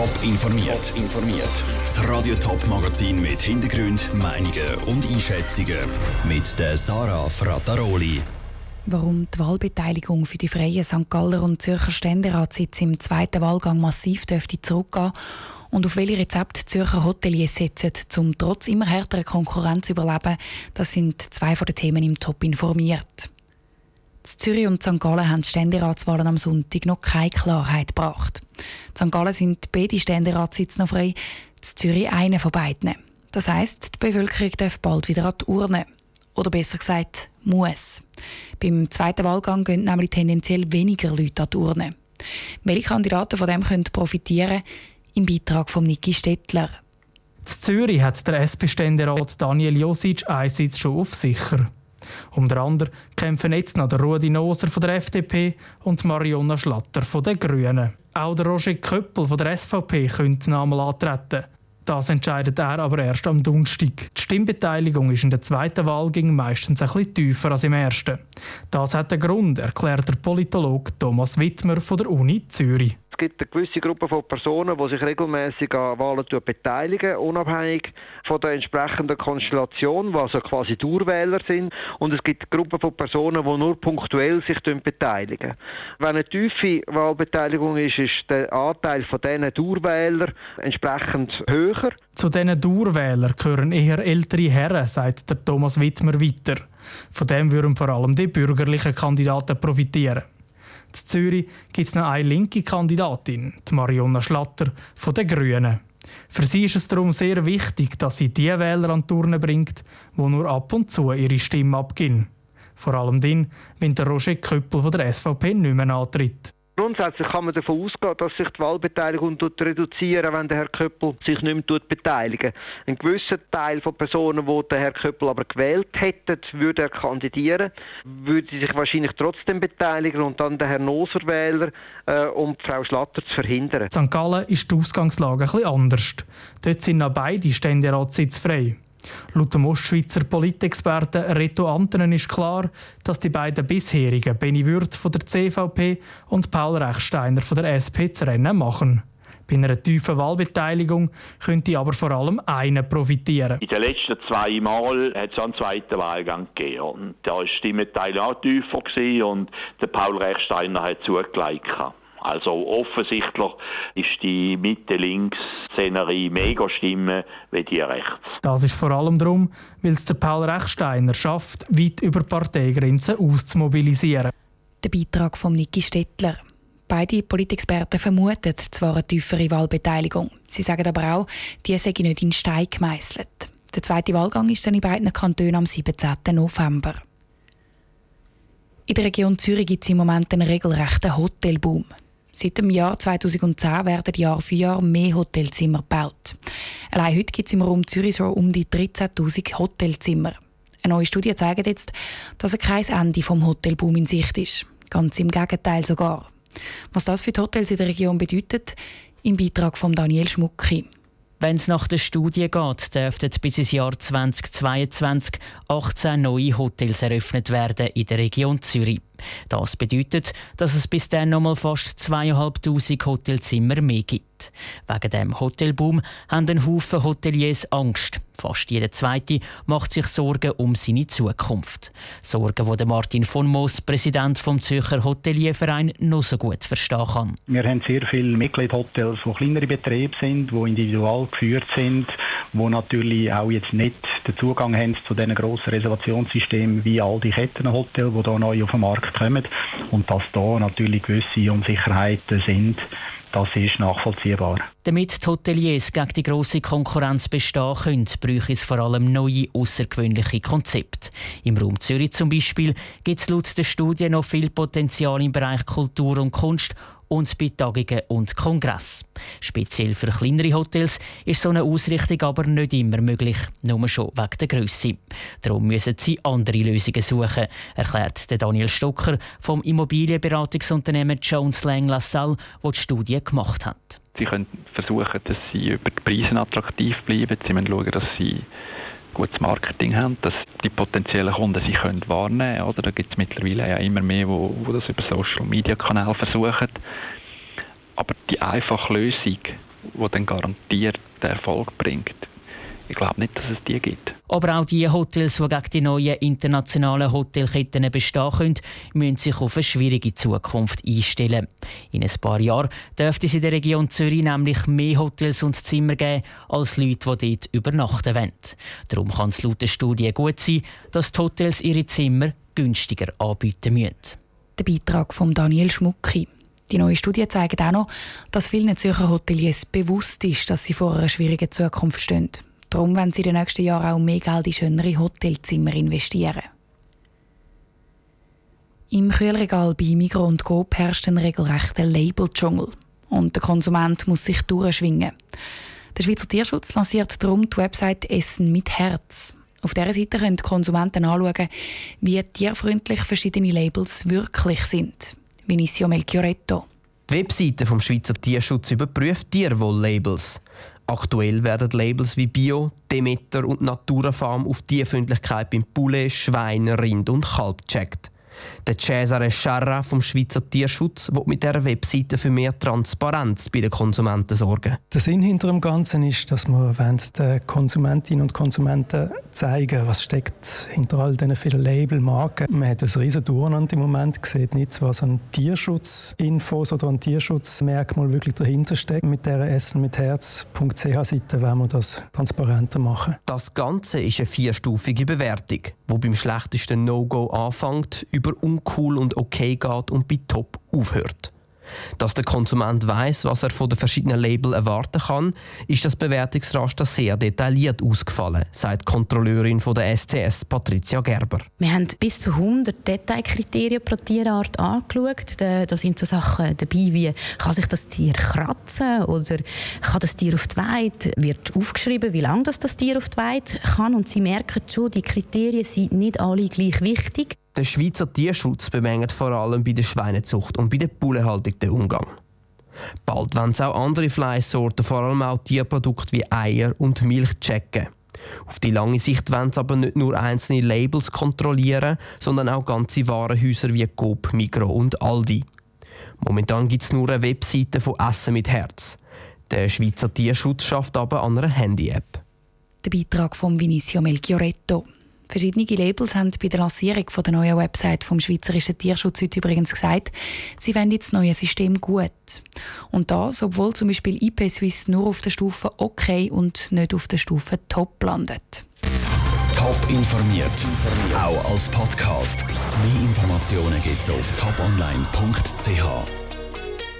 Top informiert. informiert. Das Radio Top Magazin mit Hintergrund, Meinungen und Einschätzungen mit der Sarah Frataroli. Warum die Wahlbeteiligung für die Freien St. Galler und Zürcher Ständeratssitz im zweiten Wahlgang massiv dürfte zurückgehen und auf welche Rezepte Zürcher Hoteliers setzen, um trotz immer härterer Konkurrenz zu überleben, das sind zwei von den Themen im Top informiert. Z Zürich und St. Gallen haben die Ständeratswahlen am Sonntag noch keine Klarheit gebracht. In St. Gallen sind beide Ständeratssitze noch frei, z Zürich einer von beiden. Das heisst, die Bevölkerung darf bald wieder an die Urne. Oder besser gesagt, muss. Beim zweiten Wahlgang gehen nämlich tendenziell weniger Leute an die Urne. Welche Kandidaten von dem können profitieren im Beitrag von Niki Stettler. In Zürich hat der SP-Ständerat Daniel Josic einen Sitz schon auf sicher. Unter anderem kämpfen jetzt noch der Rudi Noser von der FDP und Marionna Schlatter von den Grünen. Auch der Roger Köppel von der SVP könnte noch einmal antreten. Das entscheidet er aber erst am Donnerstag. Die Stimmbeteiligung ist in der zweiten Wahl ging meistens bisschen tiefer als im ersten. Das hat den Grund, erklärt der Politologe Thomas Wittmer von der Uni Zürich gibt eine gewisse Gruppe von Personen, die sich regelmäßig an Wahlen beteiligen, unabhängig von der entsprechenden Konstellation, die also quasi Dauerwähler sind. Und es gibt Gruppen von Personen, die nur punktuell sich beteiligen. Wenn eine tiefe Wahlbeteiligung ist, ist der Anteil von diesen Dauerwählern entsprechend höher. Zu diesen Dauerwählern gehören eher ältere Herren, sagt der Thomas Wittmer weiter. Von dem würden vor allem die bürgerlichen Kandidaten profitieren. In Zürich gibt es noch eine linke Kandidatin, die Marionna Schlatter von den Grünen. Für sie ist es darum sehr wichtig, dass sie die Wähler an die Turne bringt, die nur ab und zu ihre Stimme abgeben. Vor allem dann, wenn der Roger Köppel von der SVP nicht mehr antritt. Grundsätzlich kann man davon ausgehen, dass sich die Wahlbeteiligung reduzieren wenn der Herr Köppel sich nicht mehr beteiligt. Ein gewisser Teil von Personen, die der Herr Köppel aber gewählt hätten, würde er kandidieren, würde sich wahrscheinlich trotzdem beteiligen und dann der Herr Noser wählen, äh, um Frau Schlatter zu verhindern. In St. Gallen ist die Ausgangslage etwas anders. Dort sind noch beide Ständeratssitze frei. Laut dem Ostschweizer Politexperten Reto Antenen ist klar, dass die beiden bisherigen Benny Würth von der CVP und Paul Rechsteiner von der SP das Rennen machen. Bei einer tiefen Wahlbeteiligung könnte aber vor allem einer profitieren. In den letzten zwei Mal hat es einen zweiten Wahlgang gegeben. Und da war die Stimmenteilung auch tiefer und der Paul Rechsteiner hat zugelegt. Also offensichtlich ist die Mitte-Links-Szenerie mega stimmen wie die rechts. Das ist vor allem darum, weil es der Paul Rechsteiner schafft, weit über Parteigrenzen auszumobilisieren. Der Beitrag von Niki Stettler. Beide Politexperten vermuten zwar eine tiefere Wahlbeteiligung. Sie sagen aber auch, die sei nicht in Stein gemeißelt. Der zweite Wahlgang ist dann in beiden Kantonen am 17. November. In der Region Zürich gibt es im Moment einen regelrechten Hotelboom. Seit dem Jahr 2010 werden Jahr für Jahr mehr Hotelzimmer gebaut. Allein heute gibt es im Raum Zürich schon um die 13.000 Hotelzimmer. Eine neue Studie zeigt jetzt, dass kein Ende vom Hotelboom in Sicht ist. Ganz im Gegenteil sogar. Was das für die Hotels in der Region bedeutet, im Beitrag von Daniel Schmucki. Wenn es nach der Studie geht, dürften bis ins Jahr 2022 18 neue Hotels eröffnet werden in der Region Zürich. Das bedeutet, dass es bis dann noch mal fast 2'500 Hotelzimmer mehr gibt. Wegen dem Hotelboom haben ein Haufen Hoteliers Angst. Fast jeder Zweite macht sich Sorgen um seine Zukunft. Sorgen, die Martin von Moos, Präsident vom Zürcher Hotelierverein, noch so gut verstehen kann. Wir haben sehr viele Mitgliedhotels, die kleinere Betriebe sind, die individual geführt sind, die natürlich auch jetzt nicht den Zugang haben zu diesen grossen Reservationssystemen wie all die Kettenhotels, die hier neu auf den Markt kommen. Und dass da natürlich gewisse Unsicherheiten sind, das ist nachvollziehbar. Damit die Hoteliers gegen die grosse Konkurrenz bestehen können, bräuchte es vor allem neue, außergewöhnliche Konzepte. Im Raum Zürich zum Beispiel gibt es laut der Studie noch viel Potenzial im Bereich Kultur und Kunst und bei Tagungen und Kongress. Speziell für kleinere Hotels ist so eine Ausrichtung aber nicht immer möglich, nur schon wegen der Größe. Darum müssen sie andere Lösungen suchen, erklärt Daniel Stocker vom Immobilienberatungsunternehmen Jones Lang LaSalle, das die Studie gemacht hat. Sie können versuchen, dass sie über die Preise attraktiv bleiben. Sie müssen schauen, dass sie gutes Marketing haben, dass die potenziellen Kunden sich können wahrnehmen können. Da gibt es mittlerweile ja immer mehr, wo, wo das über Social Media Kanäle versuchen. Aber die einfache Lösung, wo dann garantiert Erfolg bringt. Ich glaube nicht, dass es die gibt. Aber auch die Hotels, die gegen die neuen internationalen Hotelketten bestehen können, müssen sich auf eine schwierige Zukunft einstellen. In ein paar Jahren dürfte es in der Region Zürich nämlich mehr Hotels und Zimmer geben, als Leute, die dort übernachten wollen. Darum kann es laut der Studie gut sein, dass die Hotels ihre Zimmer günstiger anbieten müssen. Der Beitrag von Daniel Schmucki. Die neue Studie zeigt auch noch, dass vielen Zürcher Hoteliers bewusst ist, dass sie vor einer schwierigen Zukunft stehen. Darum wollen sie in den nächsten Jahren auch mehr Geld in schönere Hotelzimmer investieren. Im Kühlregal bei Migros und Coop herrscht ein regelrechter Label-Dschungel. Und der Konsument muss sich durchschwingen. Der Schweizer Tierschutz lanciert darum die Website Essen mit Herz. Auf dieser Seite können die Konsumenten anschauen, wie tierfreundlich verschiedene Labels wirklich sind. Vinicio Melchioretto. Die Webseite vom Schweizer Tierschutz überprüft Tierwohl-Labels. Aktuell werden Labels wie Bio, Demeter und Natura Farm auf Tierfreundlichkeit beim Poulet, Schwein, Rind und Kalb gecheckt. Der Cesare Scharra vom Schweizer Tierschutz will mit dieser Webseite für mehr Transparenz bei den Konsumenten sorgen. Der Sinn hinter dem Ganzen ist, dass wir den Konsumentinnen und Konsumenten zeigen, was steckt hinter all diesen vielen Labelmarken. Man hat ein riesen Durcheinander im Moment, sieht nicht, was an Tierschutzinfos oder an Tierschutzmerkmal wirklich dahinter steckt. Mit der Essen mit Herz.ch-Seite wollen wir das transparenter machen. Das Ganze ist eine vierstufige Bewertung, wo beim schlechtesten No-Go anfängt, über uncool und okay geht und bei top aufhört. Dass der Konsument weiß, was er von den verschiedenen Labels erwarten kann, ist das Bewertungsraster sehr detailliert ausgefallen, sagt die Kontrolleurin von der STS, Patricia Gerber. Wir haben bis zu 100 Detailkriterien pro Tierart angeschaut. Da sind so Sachen dabei wie, kann sich das Tier kratzen oder kann das Tier auf die Weide, wird aufgeschrieben, wie lange das, das Tier auf die Weide kann. Und Sie merken schon, die Kriterien sind nicht alle gleich wichtig. Der Schweizer Tierschutz bemängelt vor allem bei der Schweinezucht und bei der Bullenhaltung den Umgang. Bald wollen es auch andere Fleischsorten, vor allem auch Tierprodukte wie Eier und Milch checken. Auf die lange Sicht wollen sie aber nicht nur einzelne Labels kontrollieren, sondern auch ganze Warenhäuser wie Coop, Migros und Aldi. Momentan gibt es nur eine Webseite von Essen mit Herz. Der Schweizer Tierschutz schafft aber an einer Handy-App. Der Beitrag von Vinicio Melchioretto. Verschiedene Labels haben bei der Lancierung von der neuen Website vom Schweizerischen Tierschutz heute übrigens gesagt, sie finden das neue System gut. Und das, obwohl zum Beispiel IP Swiss nur auf der Stufe OK und nicht auf der Stufe Top landet. Top informiert, auch als Podcast. Mehr Informationen gibt es auf toponline.ch.